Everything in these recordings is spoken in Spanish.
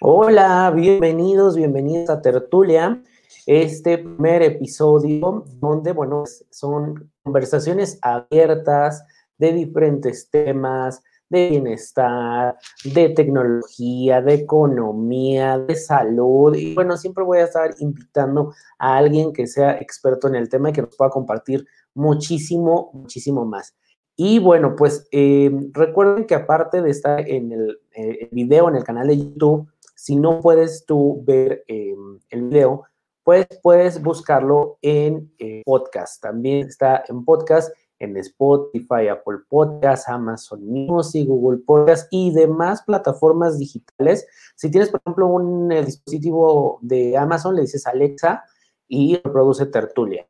Hola, bienvenidos, bienvenidos a Tertulia, este primer episodio donde, bueno, son conversaciones abiertas de diferentes temas, de bienestar, de tecnología, de economía, de salud. Y bueno, siempre voy a estar invitando a alguien que sea experto en el tema y que nos pueda compartir muchísimo, muchísimo más. Y bueno, pues eh, recuerden que aparte de estar en el, eh, el video en el canal de YouTube, si no puedes tú ver eh, el video, pues puedes buscarlo en eh, podcast. También está en podcast en Spotify, Apple Podcasts, Amazon Music, Google Podcasts y demás plataformas digitales. Si tienes, por ejemplo, un dispositivo de Amazon, le dices Alexa y reproduce Tertulia,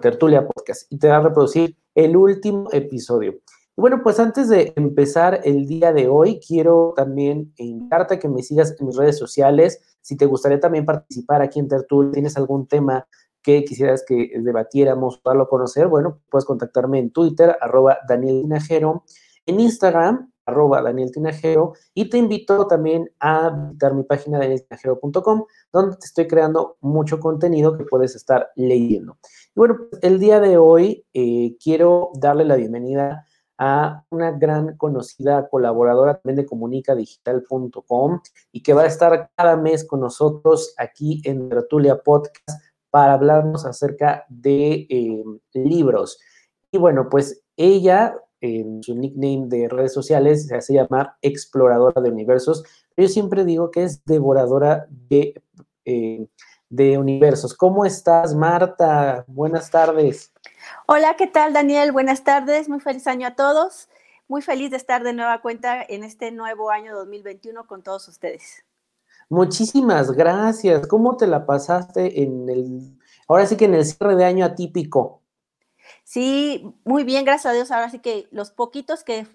Tertulia Podcast, y te va a reproducir el último episodio. Bueno, pues antes de empezar el día de hoy, quiero también invitarte a que me sigas en mis redes sociales. Si te gustaría también participar aquí en Tertul, tienes algún tema que quisieras que debatiéramos, darlo a conocer, bueno, puedes contactarme en Twitter, arroba Daniel Tinajero, en Instagram, arroba Daniel Tinajero, y te invito también a visitar mi página danieltinajero.com, donde te estoy creando mucho contenido que puedes estar leyendo. Y bueno, pues el día de hoy eh, quiero darle la bienvenida a una gran conocida colaboradora también de comunicadigital.com y que va a estar cada mes con nosotros aquí en Tertulia Podcast para hablarnos acerca de eh, libros. Y bueno, pues ella, en su nickname de redes sociales, se hace llamar Exploradora de Universos. Yo siempre digo que es devoradora de, eh, de universos. ¿Cómo estás, Marta? Buenas tardes. Hola, ¿qué tal Daniel? Buenas tardes, muy feliz año a todos. Muy feliz de estar de nueva cuenta en este nuevo año 2021 con todos ustedes. Muchísimas gracias. ¿Cómo te la pasaste en el, ahora sí que en el cierre de año atípico? Sí, muy bien, gracias a Dios. Ahora sí que los poquitos que,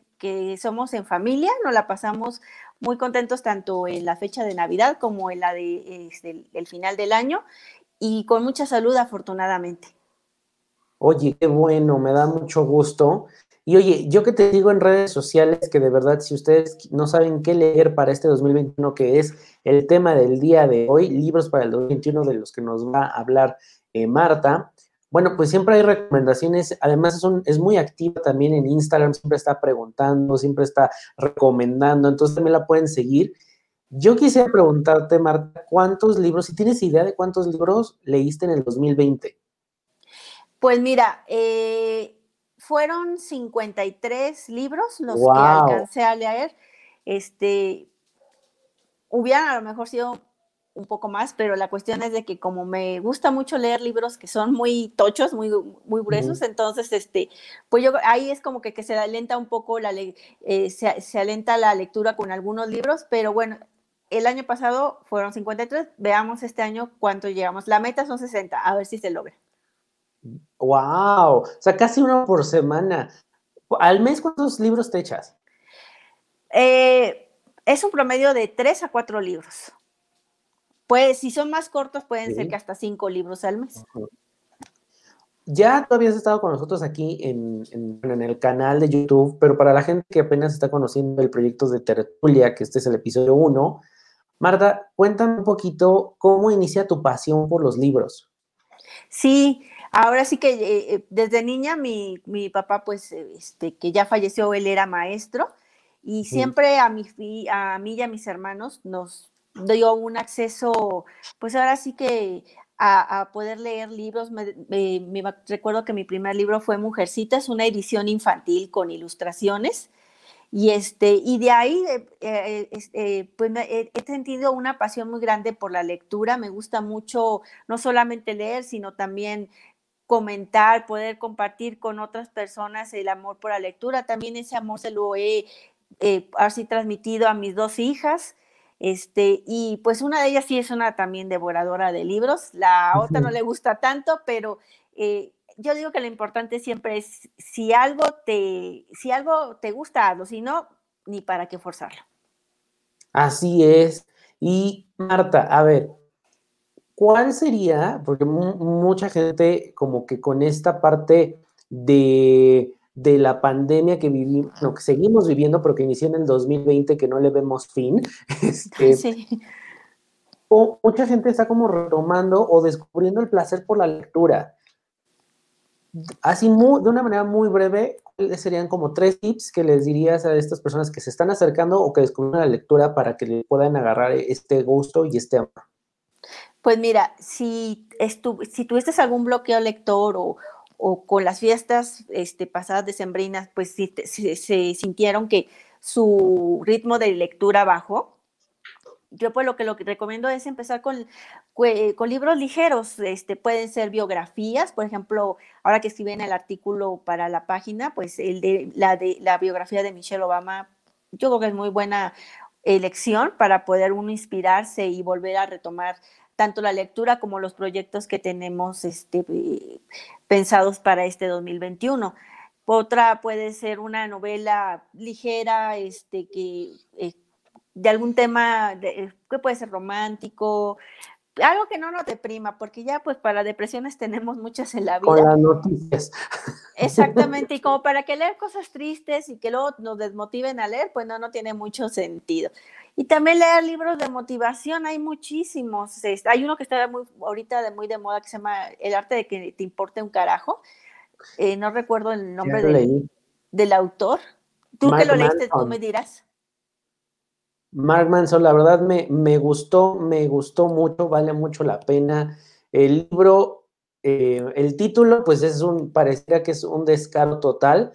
somos en familia nos la pasamos muy contentos tanto en la fecha de Navidad como en la de este, el final del año y con mucha salud afortunadamente. Oye, qué bueno, me da mucho gusto. Y oye, yo que te digo en redes sociales que de verdad, si ustedes no saben qué leer para este 2021, que es el tema del día de hoy, libros para el 2021 de los que nos va a hablar eh, Marta, bueno, pues siempre hay recomendaciones. Además, es muy activa también en Instagram, siempre está preguntando, siempre está recomendando, entonces también la pueden seguir. Yo quisiera preguntarte, Marta, ¿cuántos libros, si tienes idea de cuántos libros leíste en el 2020? Pues mira, eh, fueron 53 libros los que alcancé a leer. Este, hubieran a lo mejor sido un poco más, pero la cuestión es de que como me gusta mucho leer libros que son muy tochos, muy, muy gruesos, entonces, este, pues yo ahí es como que, que se alenta un poco, la eh, se, se, alenta la lectura con algunos libros, pero bueno, el año pasado fueron 53, veamos este año cuánto llegamos. La meta son 60, a ver si se logra. Wow, o sea, casi uno por semana. ¿Al mes cuántos libros te echas? Eh, es un promedio de tres a cuatro libros. Pues si son más cortos, pueden ser que hasta cinco libros al mes. Ya tú habías estado con nosotros aquí en, en, el canal de YouTube, pero para la gente que apenas está conociendo el proyecto de Tertulia, que este es el episodio uno, Marta, cuéntame un poquito cómo inicia tu pasión por los libros. Sí, Ahora sí que eh, eh, desde niña mi, mi, papá, pues, este, que ya falleció, él era maestro y siempre a, mi, a mí y a mis hermanos nos dio un acceso, pues ahora sí que a, poder leer libros. Me, recuerdo que mi primer libro fue Mujercitas, una edición infantil con ilustraciones. Y, este, y de ahí eh, pues he, sentido una pasión muy grande por la lectura. Me gusta mucho no solamente leer, sino también comentar, poder compartir con otras personas el amor por la lectura. También ese amor se lo he eh, así transmitido a mis dos hijas. Este, y pues una de ellas sí es una también devoradora de libros, la otra no le gusta tanto, pero eh, yo digo que lo importante siempre es si algo te, si algo te gusta, hazlo, si no, ni para qué forzarlo. Así es. Y Marta, a ver, ¿cuál sería? Porque mucha gente como que con esta parte de, la pandemia que vivimos, que seguimos viviendo, pero que inició en el 2020, que no le vemos fin, este, sí. o mucha gente está como retomando o descubriendo el placer por la lectura. Así, de una manera muy breve, ¿cuáles serían como tres tips que les dirías a estas personas que se están acercando o que descubren la lectura para que le puedan agarrar este gusto y este amor? Pues mira, si, si tuviste algún bloqueo lector o, con las fiestas este, pasadas decembrinas, pues si, se sintieron que su ritmo de lectura bajó, yo pues lo que, lo recomiendo es empezar con, con libros ligeros, este, pueden ser biografías, por ejemplo, ahora que escribí en el artículo para la página, pues el de la, de, la biografía de Michelle Obama, yo creo que es muy buena elección para poder uno inspirarse y volver a retomar tanto la lectura como los proyectos que tenemos este, pensados para este 2021. Otra puede ser una novela ligera, este, que eh, de algún tema de, que puede ser romántico, algo que no nos deprima, porque ya pues para depresiones tenemos muchas en la vida. Con las noticias. Exactamente, y como para que leer cosas tristes y que luego nos desmotiven a leer, pues no, no tiene mucho sentido. Y también leer libros de motivación, hay muchísimos. Hay uno que está muy, ahorita de, muy de moda que se llama El arte de que te importe un carajo. Eh, no recuerdo el nombre del, autor. Tú que lo leíste, tú me dirás. Mark Manson, la verdad me, me, gustó, me gustó mucho, vale mucho la pena. El libro, eh, el título, pues es un, pareciera que es un descaro total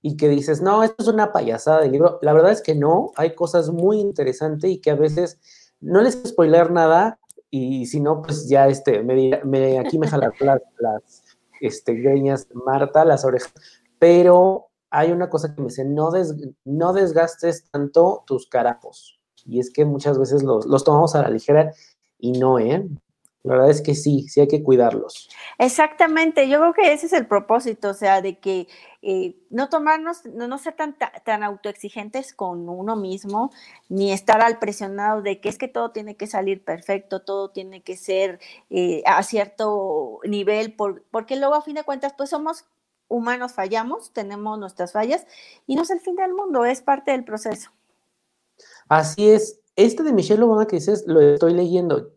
y que dices, no, esto es una payasada del libro. La verdad es que no, hay cosas muy interesantes y que a veces no les spoiler nada y si no, pues ya este, me, aquí me jalan las, las este, greñas Marta, las orejas, pero hay una cosa que me dice, no, no desgastes tanto tus carapos. Y es que muchas veces los, los tomamos a la ligera y no, ¿eh? La verdad es que sí, sí hay que cuidarlos. Exactamente, yo creo que ese es el propósito, o sea, de que eh, no tomarnos, no, no ser tan, tan autoexigentes con uno mismo, ni estar al presionado de que es que todo tiene que salir perfecto, todo tiene que ser eh, a cierto nivel, por, porque luego a fin de cuentas, pues somos humanos fallamos, tenemos nuestras fallas y no es el fin del mundo, es parte del proceso. Así es. Este de Michelle Obama que dices, lo estoy leyendo,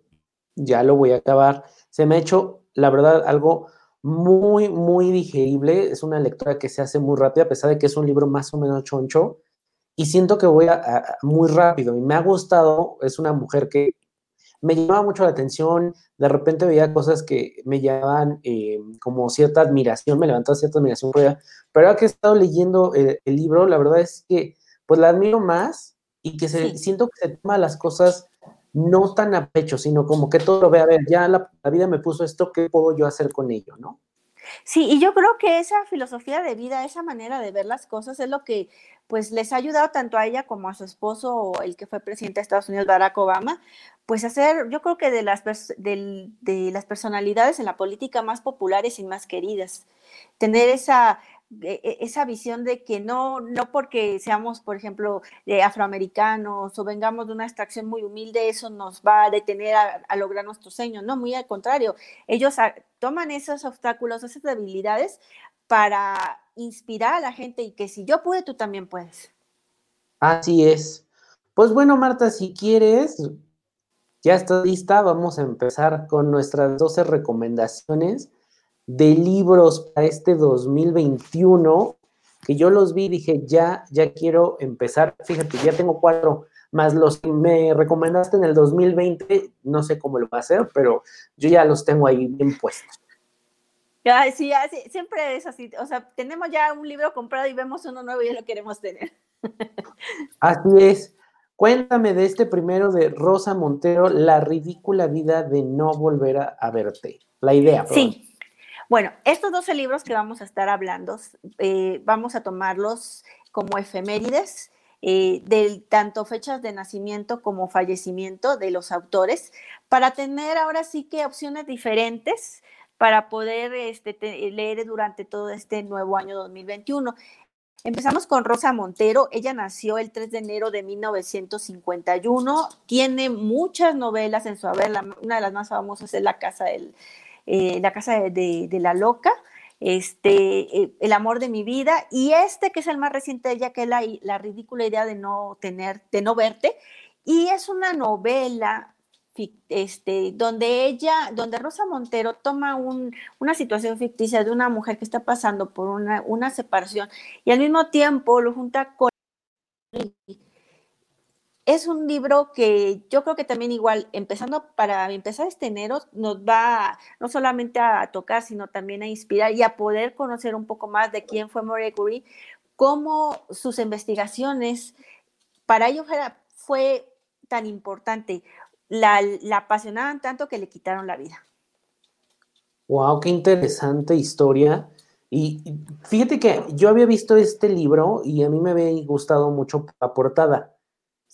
ya lo voy a acabar. Se me ha hecho, la verdad, algo muy, muy digerible. Es una lectura que se hace muy rápida, a pesar de que es un libro más o menos choncho. Y siento que voy a, muy rápido. Y me ha gustado, es una mujer que me llamaba mucho la atención, de repente veía cosas que me llamaban eh, como cierta admiración, me levantaba cierta admiración por ella, pero ahora que he estado leyendo el, libro, la verdad es que pues la admiro más y que se, siento que se toma las cosas no tan a pecho, sino como que todo lo ve, a ver, ya la, la vida me puso esto, ¿qué puedo yo hacer con ello, no? Sí, y yo creo que esa filosofía de vida, esa manera de ver las cosas es lo que pues les ha ayudado tanto a ella como a su esposo, el que fue presidente de Estados Unidos, Barack Obama, pues hacer, yo creo que de las, de, de las personalidades en la política más populares y más queridas. Tener esa, esa visión de que no, no porque seamos, por ejemplo, afroamericanos o vengamos de una extracción muy humilde, eso nos va a detener a, lograr nuestros sueños. No, muy al contrario, ellos toman esos obstáculos, esas debilidades para inspirar a la gente y que si yo pude, tú también puedes. Así es. Pues bueno, Marta, si quieres, ya está lista, vamos a empezar con nuestras 12 recomendaciones de libros para este 2021, que yo los vi y dije, ya, ya quiero empezar. Fíjate, ya tengo cuatro, más los que me recomendaste en el 2020, no sé cómo lo va a hacer, pero yo ya los tengo ahí bien puestos. sí, siempre es así. O sea, tenemos ya un libro comprado y vemos uno nuevo y ya lo queremos tener. Así es. Cuéntame de este primero de Rosa Montero, La ridícula vida de no volver a, verte. La idea. Sí, bueno, estos 12 libros que vamos a estar hablando, eh, vamos a tomarlos como efemérides. Eh, de tanto fechas de nacimiento como fallecimiento de los autores, para tener ahora sí que opciones diferentes para poder este, leer durante todo este nuevo año 2021. Empezamos con Rosa Montero. Ella nació el 3 de enero de 1951. Tiene muchas novelas en su haber. una de las más famosas es La Casa, del, eh, la, casa de, la Loca. Este, eh, El amor de mi vida. Y este, que es el más reciente de ella, que es la, la ridícula idea de no tener, de no verte. Y es una novela este, donde ella, donde Rosa Montero toma una situación ficticia de una mujer que está pasando por una, una separación y al mismo tiempo lo junta con... Es un libro que yo creo que también igual, empezando para empezar este enero, nos va no solamente a tocar, sino también a inspirar y a poder conocer un poco más de quién fue Marie Curie, cómo sus investigaciones, para ellos fue tan importante la, apasionaban tanto que le quitaron la vida. Wow, qué interesante historia. Y fíjate que yo había visto este libro y a mí me había gustado mucho la portada.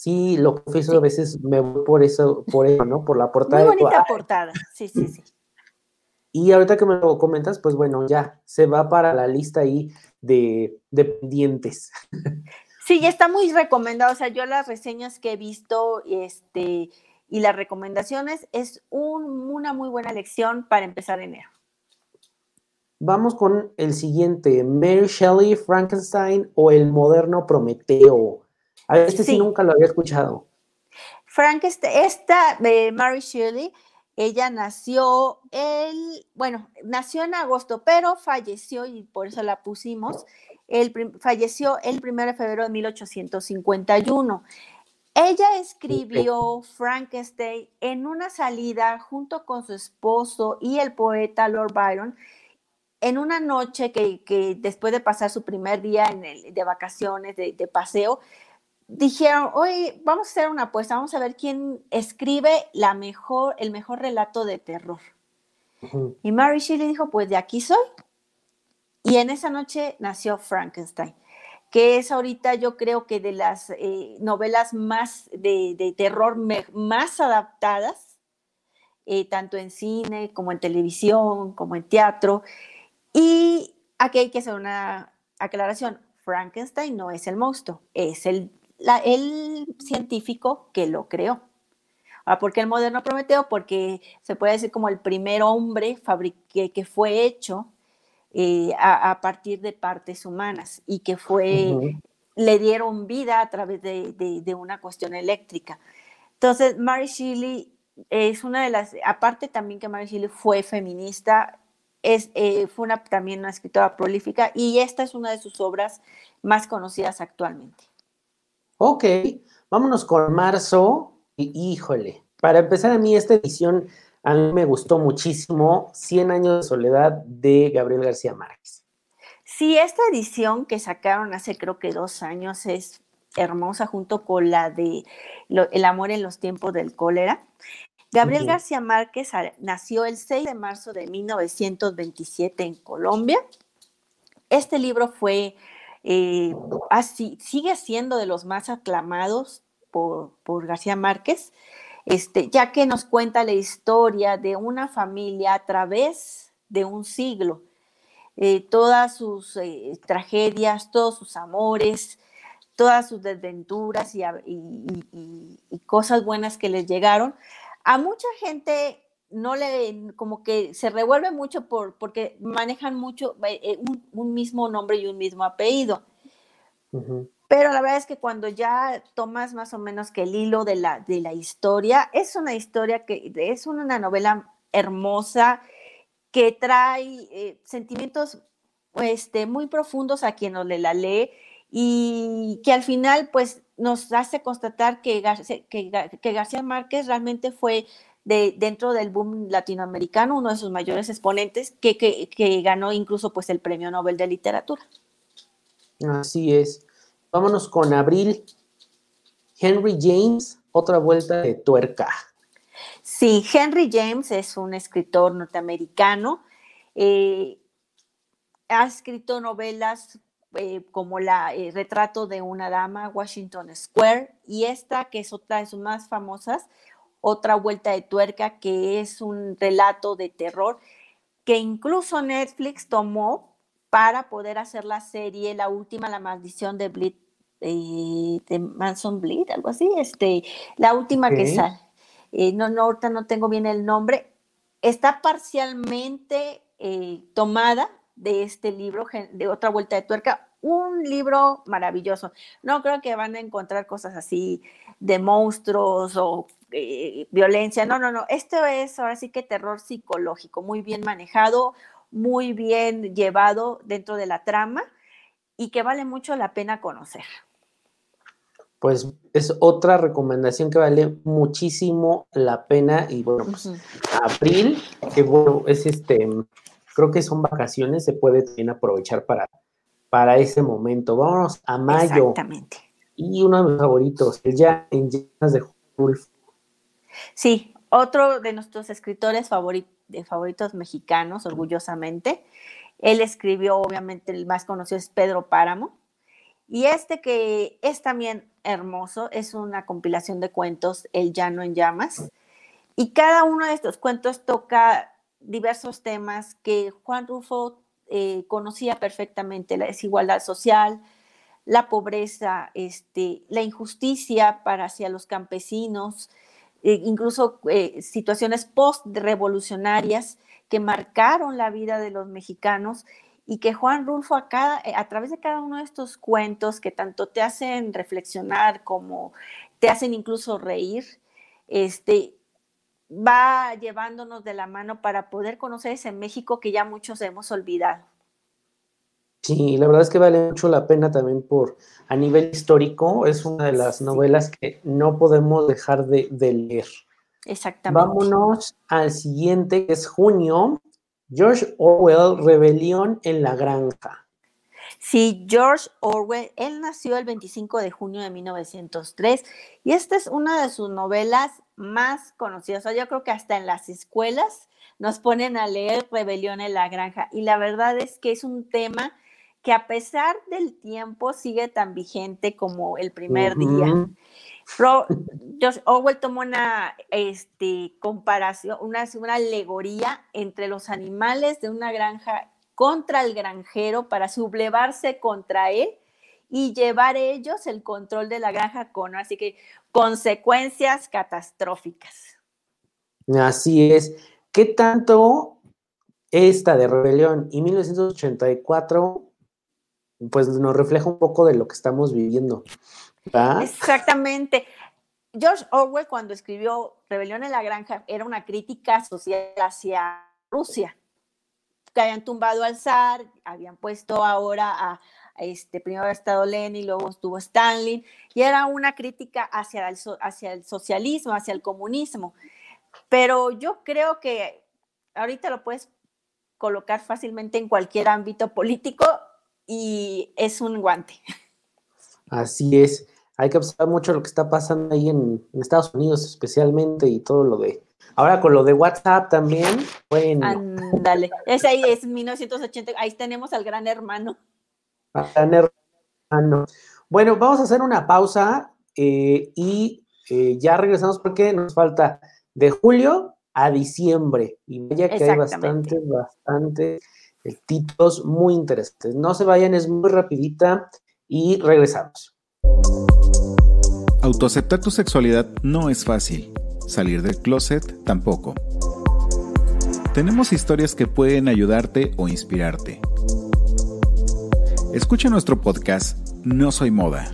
Sí, lo confieso, a veces me voy por eso, por eso, ¿no? Por la portada. Muy bonita portada, sí, sí, sí. Y ahorita que me lo comentas, pues bueno, ya se va para la lista ahí de, de pendientes. Sí, está muy recomendado. O sea, yo las reseñas que he visto, este, y las recomendaciones es una muy buena lección para empezar enero. Vamos con el siguiente, Mary Shelley, Frankenstein o el moderno Prometeo. A este sí, nunca lo había escuchado. Frankenstein, esta de Mary Shelley, ella nació el, bueno, nació en agosto, pero falleció y por eso la pusimos. El, falleció el 1 de febrero de 1851. Ella escribió Frankenstein en una salida junto con su esposo y el poeta Lord Byron en una noche que, después de pasar su primer día en el, de vacaciones, de, paseo, dijeron, oye, vamos a hacer una apuesta, vamos a ver quién escribe la mejor, el mejor relato de terror. Y Mary Shelley dijo, pues de aquí soy. Y en esa noche nació Frankenstein que es ahorita yo creo que de las eh, novelas más de, terror más adaptadas, eh, tanto en cine como en televisión, como en teatro. Y aquí hay que hacer una aclaración. Frankenstein no es el monstruo, es el, el científico que lo creó. Ah, ¿Por qué el moderno Prometeo? Porque se puede decir como el primer hombre que fue hecho eh, a, partir de partes humanas y que fue, le dieron vida a través de, una cuestión eléctrica. Entonces, Mary Shelley es una de las, aparte también que Mary Shelley fue feminista, es, eh, fue una, también una escritora prolífica y esta es una de sus obras más conocidas actualmente. Ok, vámonos con marzo. Y, híjole, para empezar a mí esta edición a mí me gustó muchísimo 100 años de soledad de Gabriel García Márquez. Sí, esta edición que sacaron hace creo que dos años es hermosa junto con la de El amor en los tiempos del cólera. Gabriel García Márquez nació el 6 de marzo de 1927 en Colombia. Este libro fue, eh, así, sigue siendo de los más aclamados por, por García Márquez. Este, ya que nos cuenta la historia de una familia a través de un siglo, eh, todas sus eh, tragedias, todos sus amores, todas sus desventuras y, cosas buenas que les llegaron. A mucha gente no le, como que se revuelve mucho por, porque manejan mucho eh, un, mismo nombre y un mismo apellido. Pero la verdad es que cuando ya tomas más o menos que el hilo de la, de la historia, es una historia que es una novela hermosa que trae eh, sentimientos este, muy profundos a quien no le la lee y que al final pues nos hace constatar que, que, García Márquez realmente fue de, dentro del boom latinoamericano uno de sus mayores exponentes que, que ganó incluso pues el Premio Nobel de Literatura. Así es. Vámonos con abril. Henry James, otra vuelta de tuerca. Sí, Henry James es un escritor norteamericano. Eh, ha escrito novelas eh, como la eh, Retrato de una dama, Washington Square, y esta, que es otra de sus más famosas, Otra vuelta de tuerca, que es un relato de terror que incluso Netflix tomó para poder hacer la serie, la última, La maldición de Bleed, eh, de Manson Bleed, algo así, este, la última que sale. Eh, no, no, ahorita no tengo bien el nombre. Está parcialmente eh, tomada de este libro, de otra vuelta de tuerca, un libro maravilloso. No creo que van a encontrar cosas así de monstruos o violencia. No, no, no. Esto es ahora sí que terror psicológico, muy bien manejado, muy bien llevado dentro de la trama y que vale mucho la pena conocer. Pues es otra recomendación que vale muchísimo la pena y bueno, pues abril, que bueno, es este, creo que son vacaciones, se puede también aprovechar para, para ese momento. Vámonos a mayo. Exactamente. Y uno de mis favoritos, el ya en llenas de Wolf. Sí, otro de nuestros escritores favoritos de favoritos mexicanos, orgullosamente. Él escribió, obviamente, el más conocido es Pedro Páramo. Y este que es también hermoso, es una compilación de cuentos, El Llano en Llamas. Y cada uno de estos cuentos toca diversos temas que Juan Rufo eh, conocía perfectamente, la desigualdad social, la pobreza, este, la injusticia para hacia los campesinos, eh, incluso eh, situaciones post-revolucionarias que marcaron la vida de los mexicanos y que Juan Rulfo a, eh, a través de cada uno de estos cuentos que tanto te hacen reflexionar como te hacen incluso reír, este, va llevándonos de la mano para poder conocer ese México que ya muchos hemos olvidado. Sí, la verdad es que vale mucho la pena también por a nivel histórico, es una de las novelas que no podemos dejar de, leer. Exactamente. Vámonos al siguiente, que es junio, George Orwell, Rebelión en la Granja. Sí, George Orwell, él nació el 25 de junio de 1903 y esta es una de sus novelas más conocidas. yo creo que hasta en las escuelas nos ponen a leer Rebelión en la Granja y la verdad es que es un tema que a pesar del tiempo sigue tan vigente como el primer día. George Orwell tomó una este, comparación, una, una alegoría entre los animales de una granja contra el granjero para sublevarse contra él y llevar ellos el control de la granja con, así que consecuencias catastróficas. Así es. ¿Qué tanto esta de rebelión y 1984 pues nos refleja un poco de lo que estamos viviendo. Exactamente. George Orwell cuando escribió Rebelión en la Granja era una crítica social hacia Rusia, que habían tumbado al zar, habían puesto ahora a, este, primero ha estado Lenin, luego estuvo Stalin, y era una crítica hacia el, hacia el socialismo, hacia el comunismo. Pero yo creo que ahorita lo puedes colocar fácilmente en cualquier ámbito político y es un guante. Así es. Hay que observar mucho lo que está pasando ahí en, Estados Unidos especialmente y todo lo de... Ahora con lo de WhatsApp también, bueno. Ándale, es ahí, es 1980, ahí tenemos al gran hermano. Al gran hermano. Bueno, vamos a hacer una pausa eh, y eh, ya regresamos porque nos falta de julio a diciembre. Y vaya que hay bastante, bastante títulos muy interesantes. No se vayan, es muy rapidita y regresamos. Autoaceptar tu sexualidad no es fácil. Salir del closet tampoco. Tenemos historias que pueden ayudarte o inspirarte. Escucha nuestro podcast No Soy Moda.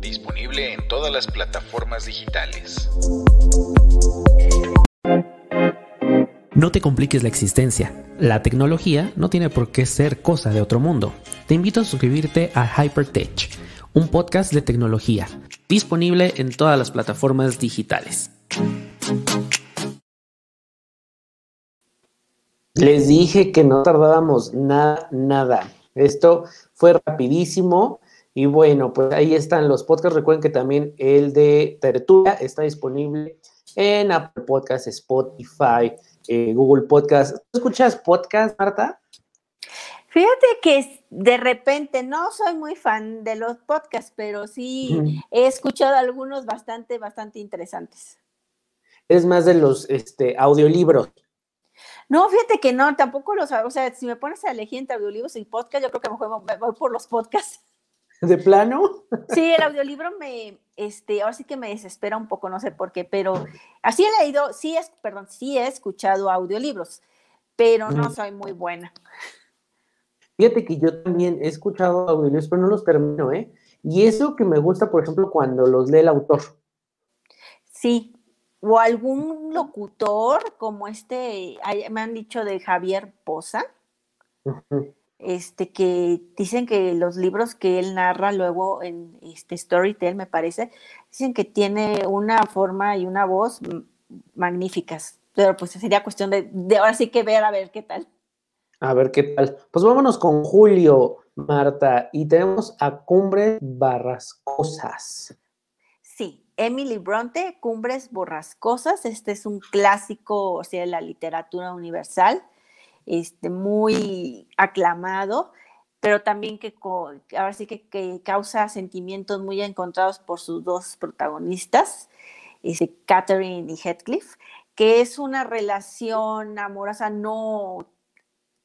Disponible en todas las plataformas digitales. No te compliques la existencia. La tecnología no tiene por qué ser cosa de otro mundo. Te invito a suscribirte a Hypertech, un podcast de tecnología, disponible en todas las plataformas digitales. Les dije que no tardábamos nada, nada. Esto fue rapidísimo. Y bueno, pues ahí están los podcasts. Recuerden que también el de Tertulia está disponible en Apple Podcasts, Spotify, eh, Google Podcast. ¿Tú escuchas podcast, Marta? Fíjate que de repente no soy muy fan de los podcasts, pero sí he escuchado algunos bastante, bastante interesantes. Es más de los este, audiolibros. No, fíjate que no, tampoco los, o sea, si me pones a elegir entre audiolibros y podcast, yo creo que mejor me voy por los podcasts. ¿De plano? Sí, el audiolibro me, este, ahora sí que me desespera un poco, no sé por qué, pero así he leído, sí es, perdón, sí he escuchado audiolibros, pero no soy muy buena. Fíjate que yo también he escuchado audiolibros, pero no los termino, ¿eh? Y eso que me gusta, por ejemplo, cuando los lee el autor. Sí, o algún locutor como este, me han dicho de Javier Poza, este, que dicen que los libros que él narra luego en este Storytel, me parece, dicen que tiene una forma y una voz magníficas. Pero pues sería cuestión de, de ahora sí que ver a ver qué tal. A ver qué tal. Pues vámonos con Julio, Marta, y tenemos a Cumbres Barrascosas. Sí, Emily Bronte, Cumbres Borrascosas. Este es un clásico, o sea, de la literatura universal, este, muy aclamado, pero también que ahora sí que, que, causa sentimientos muy encontrados por sus dos protagonistas, este, Catherine y Heathcliff, que es una relación amorosa no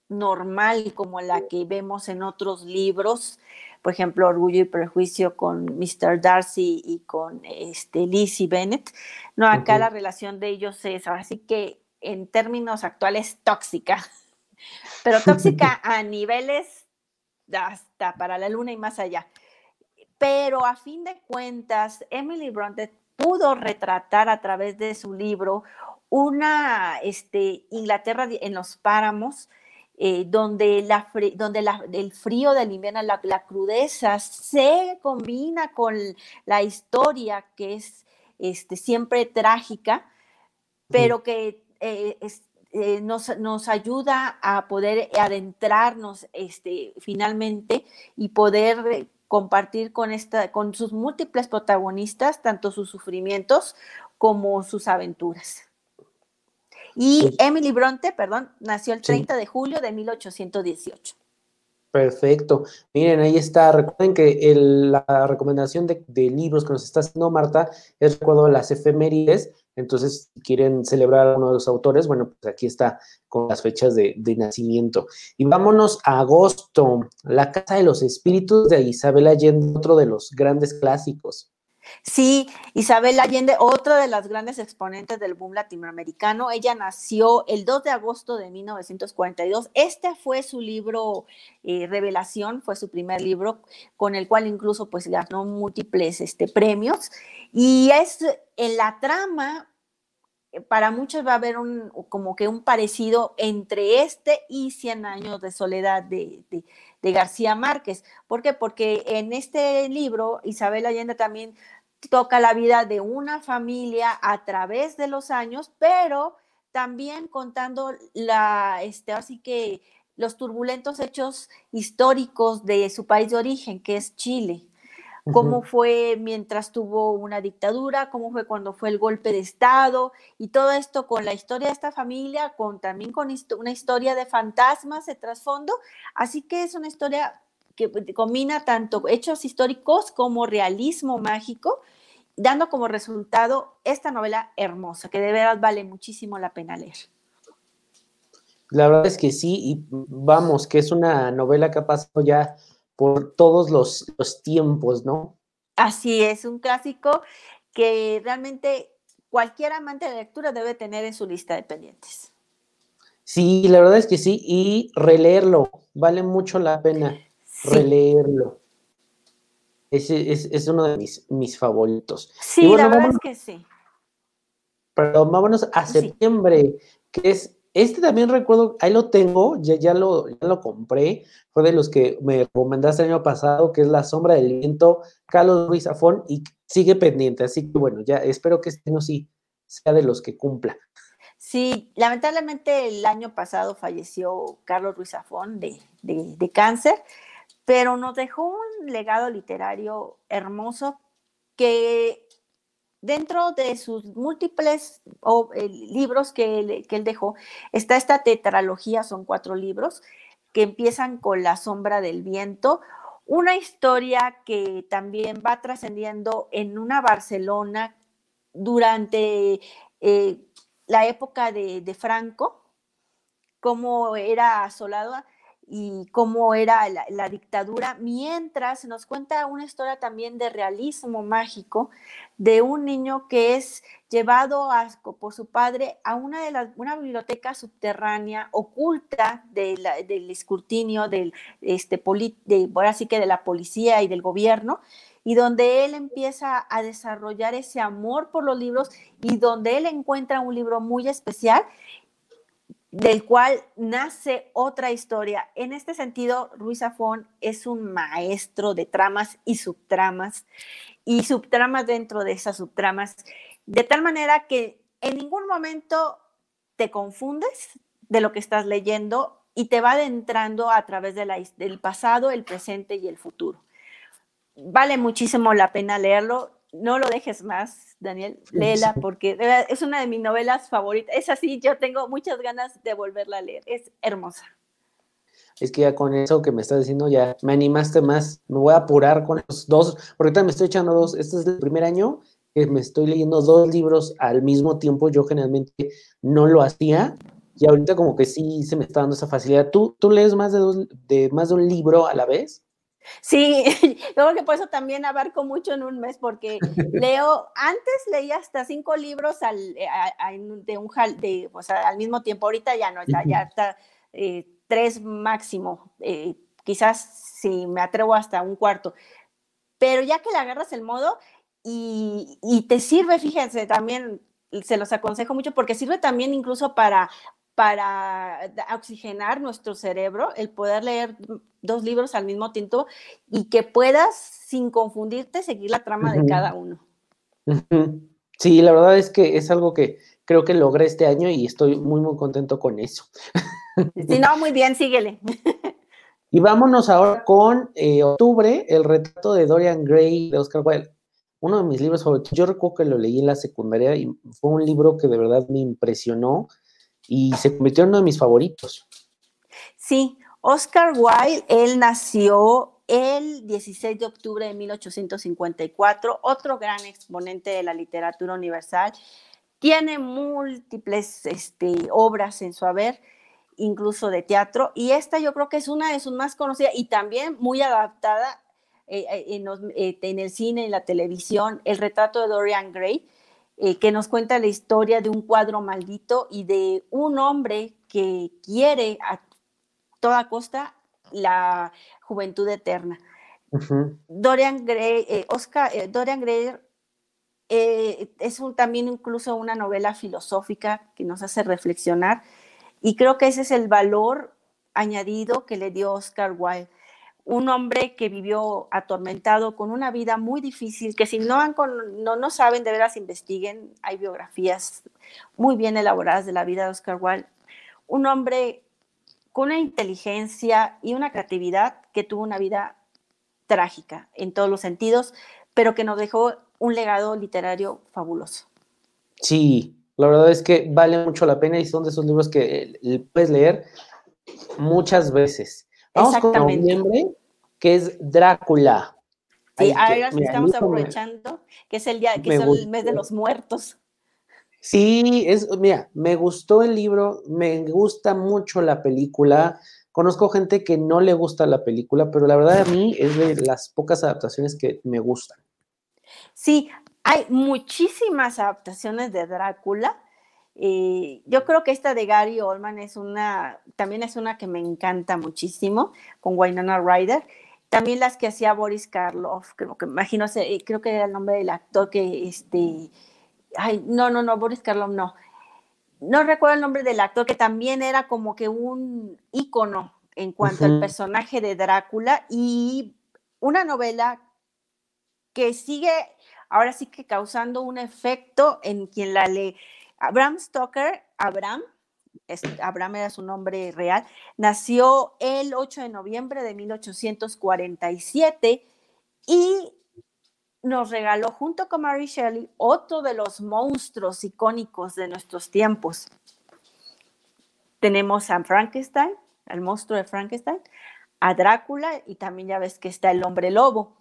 normal como la que vemos en otros libros, por ejemplo, Orgullo y Prejuicio con Mr. Darcy y con este, Lizzie Bennett. No, acá la relación de ellos es, así que en términos actuales, tóxica, pero tóxica a niveles hasta para la luna y más allá. Pero a fin de cuentas, Emily Bronte pudo retratar a través de su libro una este, Inglaterra en los páramos, eh, donde, la, donde el frío del invierno, la, crudeza se combina con la historia que es este, siempre trágica, pero que eh, eh, nos, ayuda a poder adentrarnos este, finalmente y poder compartir con, esta, con sus múltiples protagonistas tanto sus sufrimientos como sus aventuras. Y Emily Bronte, perdón, nació el 30 de julio de 1818. Perfecto. Miren, ahí está. Recuerden que la recomendación de, libros que nos está haciendo Marta es recuerdo las efemérides. Entonces, si quieren celebrar a uno de los autores, bueno, pues aquí está con las fechas de, de, nacimiento. Y vámonos a agosto, La Casa de los Espíritus de Isabel Allende, otro de los grandes clásicos. Sí, Isabel Allende, otra de las grandes exponentes del boom latinoamericano, ella nació el 2 de agosto de 1942. Este fue su libro eh, Revelación, fue su primer libro, con el cual incluso pues ganó múltiples este, premios. Y es en la trama, eh, para muchos va a haber un, como que un parecido entre este y Cien años de soledad de, de García Márquez. ¿Por qué? Porque en este libro Isabel Allende también toca la vida de una familia a través de los años, pero también contando la, este, así que los turbulentos hechos históricos de su país de origen, que es Chile. Cómo fue mientras tuvo una dictadura, cómo fue cuando fue el golpe de Estado y todo esto con la historia de esta familia, con también con una historia de fantasmas de trasfondo. Así que es una historia que combina tanto hechos históricos como realismo mágico, dando como resultado esta novela hermosa, que de verdad vale muchísimo la pena leer. La verdad es que sí, y vamos, que es una novela que ha pasado ya por todos los, tiempos, ¿no? Así es, un clásico que realmente cualquier amante de lectura debe tener en su lista de pendientes. Sí, la verdad es que sí, y releerlo, vale mucho la pena releerlo. Ese es, uno de mis, mis favoritos. Sí, la verdad es que sí. Pero vámonos a septiembre, que es, este también recuerdo, ahí lo tengo, ya, ya, lo, ya lo compré, fue de los que me recomendaste el año pasado, que es La Sombra del Viento, Carlos Ruiz Zafón, y sigue pendiente, así que bueno, ya espero que este año sí sea de los que cumpla. Sí, lamentablemente el año pasado falleció Carlos Ruiz Zafón de, de cáncer, pero nos dejó un legado literario hermoso que dentro de sus múltiples eh, libros que él, dejó está esta tetralogía, son cuatro libros, que empiezan con La sombra del viento, una historia que también va trascendiendo en una Barcelona durante eh, la época de, Franco, cómo era asolado y cómo era la, dictadura, mientras nos cuenta una historia también de realismo mágico de un niño que es llevado por su padre a una, de una biblioteca subterránea oculta del escrutinio del, este, de, así que de la policía y del gobierno, y donde él empieza a desarrollar ese amor por los libros y donde él encuentra un libro muy especial del cual nace otra historia. En este sentido, Ruiz Zafón es un maestro de tramas y subtramas y subtramas dentro de esas subtramas, de tal manera que en ningún momento te confundes de lo que estás leyendo y te va adentrando a través del pasado, el presente y el futuro. Vale muchísimo la pena leerlo no lo dejes más, Daniel, léela porque es una de mis novelas favoritas. Es así, yo tengo muchas ganas de volverla a leer, es hermosa. Es que ya con eso que me estás diciendo ya me animaste más. Me voy a apurar con los dos, porque ahorita me estoy echando dos. Este es el primer año que me estoy leyendo dos libros al mismo tiempo. Yo generalmente no lo hacía y ahorita como que sí se me está dando esa facilidad. ¿Tú, tú lees más de, dos, de más de un libro a la vez? Sí, yo creo que por eso también abarco mucho en un mes, porque leo, antes leía hasta cinco libros al, eh, de un, de, o sea, al mismo tiempo, ahorita ya no, ya, ya está eh, tres máximo, eh, quizás si me atrevo hasta un cuarto, pero ya que le agarras el modo y, y te sirve, fíjense, también se los aconsejo mucho porque sirve también incluso para para oxigenar nuestro cerebro, el poder leer dos libros al mismo tiempo y que puedas, sin confundirte, seguir la trama de cada uno. Sí, la verdad es que es algo que creo que logré este año y estoy muy, muy contento con eso. Sí, no, muy bien, síguele. Y vámonos ahora con eh, octubre, el retrato de Dorian Gray de Oscar Wilde. Uno de mis libros favoritos. Yo recuerdo que lo leí en la secundaria y fue un libro que de verdad me impresionó y se convirtió en uno de mis favoritos. Sí, Oscar Wilde, él nació el 16 de octubre de 1854, otro gran exponente de la literatura universal. Tiene múltiples este, obras en su haber, incluso de teatro, y esta yo creo que es una de sus más conocidas y también muy adaptada eh, eh, en, eh, en, el cine, en la televisión, el retrato de Dorian Gray, eh, que nos cuenta la historia de un cuadro maldito y de un hombre que quiere a toda costa la juventud eterna. Dorian Gray, eh, Oscar, eh, Dorian Gray es también incluso una novela filosófica que nos hace reflexionar y creo que ese es el valor añadido que le dio Oscar Wilde un hombre que vivió atormentado con una vida muy difícil, que si no, han no, no saben, de veras investiguen, hay biografías muy bien elaboradas de la vida de Oscar Wilde, un hombre con una inteligencia y una creatividad que tuvo una vida trágica en todos los sentidos, pero que nos dejó un legado literario fabuloso. Sí, la verdad es que vale mucho la pena y son de esos libros que eh, puedes leer muchas veces. Vamos con noviembre, que es Drácula. Sí, ahora estamos aprovechando que es el día, que es el mes de los muertos. Sí, es, mira, me gustó el libro, me gusta mucho la película. Conozco gente que no le gusta la película, pero la verdad a mí es de las pocas adaptaciones que me gustan. Sí, hay muchísimas adaptaciones de Drácula yo creo que esta de Gary Oldman es una, también es una que me encanta muchísimo, con Wynonna Ryder. También las que hacía Boris Karloff, creo que imagino, eh, creo que era el nombre del actor que, este, ay, no, no, no, Boris Karloff no. No recuerdo el nombre del actor, que también era como que un ícono en cuanto al personaje de Drácula y una novela que sigue ahora sí que causando un efecto en quien la lee. Abraham Stoker, Abraham, Abraham era su nombre real, nació el 8 de noviembre de 1847 y nos regaló junto con Mary Shelley otro de los monstruos icónicos de nuestros tiempos. Tenemos a Frankenstein, el monstruo de Frankenstein, a Drácula y también ya ves que está el hombre lobo.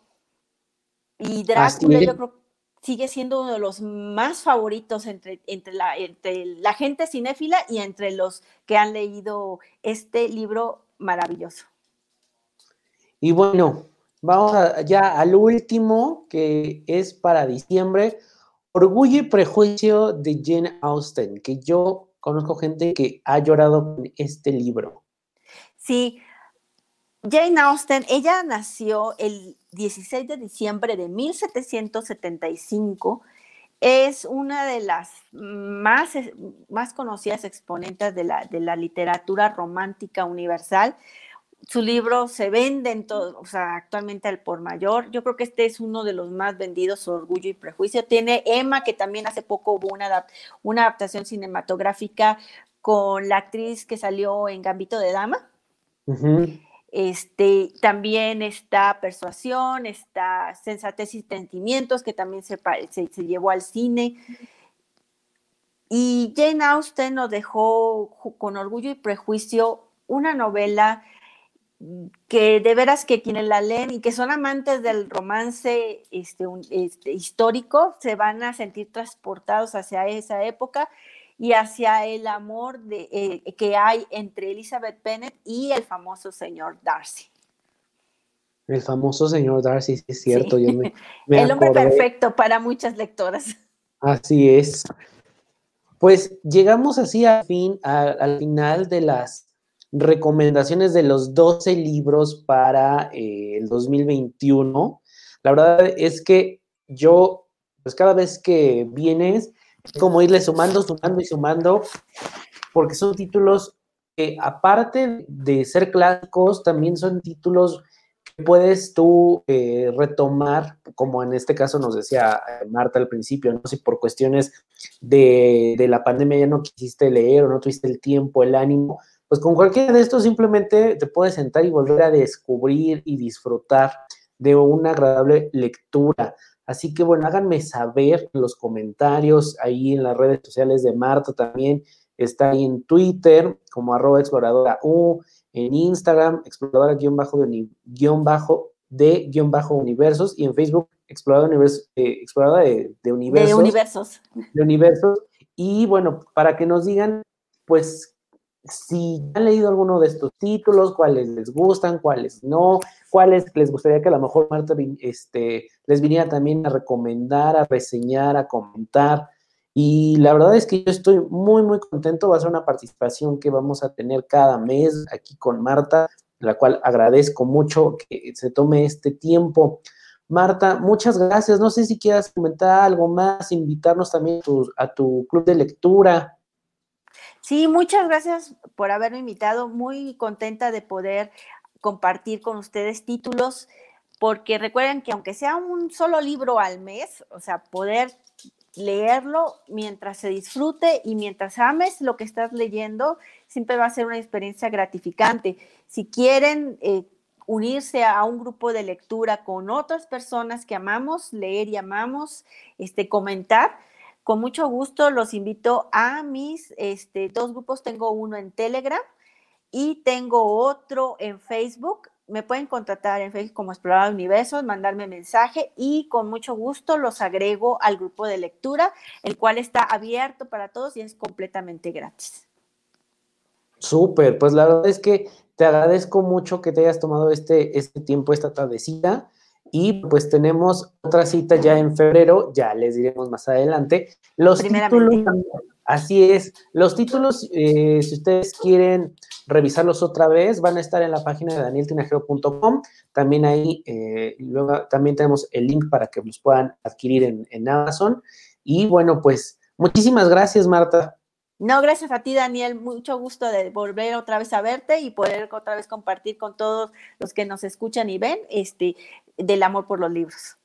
Y Drácula, yo creo sigue siendo uno de los más favoritos entre, entre, la, entre la gente cinéfila y entre los que han leído este libro maravilloso. Y bueno, vamos ya al último, que es para diciembre, Orgullo y Prejuicio de Jane Austen, que yo conozco gente que ha llorado con este libro. Sí, Jane Austen, ella nació el 16 de diciembre de 1775. Es una de las más, más conocidas exponentes de la, de la literatura romántica universal. Su libro se vende en todo, o sea, actualmente al por mayor. Yo creo que este es uno de los más vendidos, Orgullo y Prejuicio. Tiene Emma, que también hace poco hubo una, una adaptación cinematográfica con la actriz que salió en Gambito de Dama. Este, también está Persuasión, está Sensatez y Sentimientos, que también se, se, llevó al cine. Y Jane Austen nos dejó con orgullo y prejuicio una novela que de veras que quienes la leen y que son amantes del romance este, este, histórico se van a sentir transportados hacia esa época y hacia el amor de, eh, que hay entre Elizabeth Bennet y el famoso señor Darcy. El famoso señor Darcy, sí es cierto. el hombre perfecto para muchas lectoras. Así es. Pues llegamos así al fin, al final de las recomendaciones de los 12 libros para eh, el 2021. La verdad es que yo, pues cada vez que vienes, como irle sumando, sumando y sumando, porque son títulos que aparte de ser clásicos, también son títulos que puedes tú eh, retomar, como en este caso nos decía eh, Marta al principio, no si por cuestiones de, de la pandemia ya no quisiste leer o no tuviste el tiempo, el ánimo, pues con cualquiera de estos simplemente te puedes sentar y volver a descubrir y disfrutar de una agradable lectura. Así que bueno, háganme saber los comentarios ahí en las redes sociales de Marta también. Está ahí en Twitter como arroba exploradora U, en Instagram exploradora guion bajo de, guion bajo de guion bajo universos y en Facebook exploradora, universo, eh, exploradora de, de, universos. De universos. De universos. Y bueno, para que nos digan, pues, si han leído alguno de estos títulos, cuáles les gustan, cuáles no, cuáles les gustaría que a lo mejor Marta este, les viniera también a recomendar, a reseñar, a comentar. Y la verdad es que yo estoy muy, muy contento. Va a ser una participación que vamos a tener cada mes aquí con Marta, la cual agradezco mucho que se tome este tiempo. Marta, muchas gracias. No sé si quieras comentar algo más, invitarnos también a tu club de lectura. Sí, muchas gracias por haberme invitado. Muy contenta de poder compartir con ustedes títulos, porque recuerden que aunque sea un solo libro al mes, o sea, poder leerlo mientras se disfrute y mientras ames lo que estás leyendo, siempre va a ser una experiencia gratificante. Si quieren eh, unirse a un grupo de lectura con otras personas que amamos, leer y amamos, este, comentar, con mucho gusto los invito a mis este, dos grupos. Tengo uno en Telegram y tengo otro en Facebook. Me pueden contratar en Facebook como Explorar Universos, mandarme mensaje y con mucho gusto los agrego al grupo de lectura, el cual está abierto para todos y es completamente gratis. Súper, pues la verdad es que te agradezco mucho que te hayas tomado este, este tiempo, esta tardecita. Y pues tenemos otra cita ya en febrero, ya les diremos más adelante. Los títulos, así es, los títulos, eh, si ustedes quieren revisarlos otra vez, van a estar en la página de danieltinajero.com. También ahí, eh, luego también tenemos el link para que los puedan adquirir en, en Amazon. Y bueno, pues muchísimas gracias, Marta. No, gracias a ti, Daniel. Mucho gusto de volver otra vez a verte y poder otra vez compartir con todos los que nos escuchan y ven este, del amor por los libros.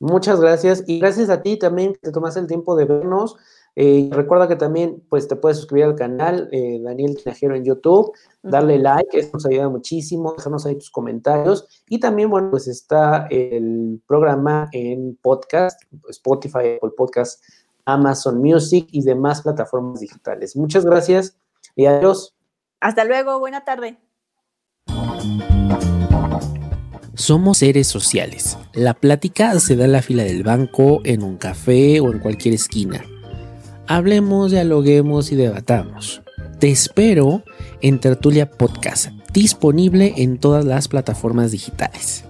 Muchas gracias y gracias a ti también que te tomas el tiempo de vernos. Eh, recuerda que también pues, te puedes suscribir al canal eh, Daniel Tinajero en YouTube, darle like, eso nos ayuda muchísimo, dejarnos ahí tus comentarios. Y también, bueno, pues está el programa en podcast, Spotify, Apple Podcast Amazon Music y demás plataformas digitales. Muchas gracias y adiós. Hasta luego, buena tarde. Somos seres sociales. La plática se da en la fila del banco, en un café o en cualquier esquina. Hablemos, dialoguemos y debatamos. Te espero en Tertulia Podcast, disponible en todas las plataformas digitales.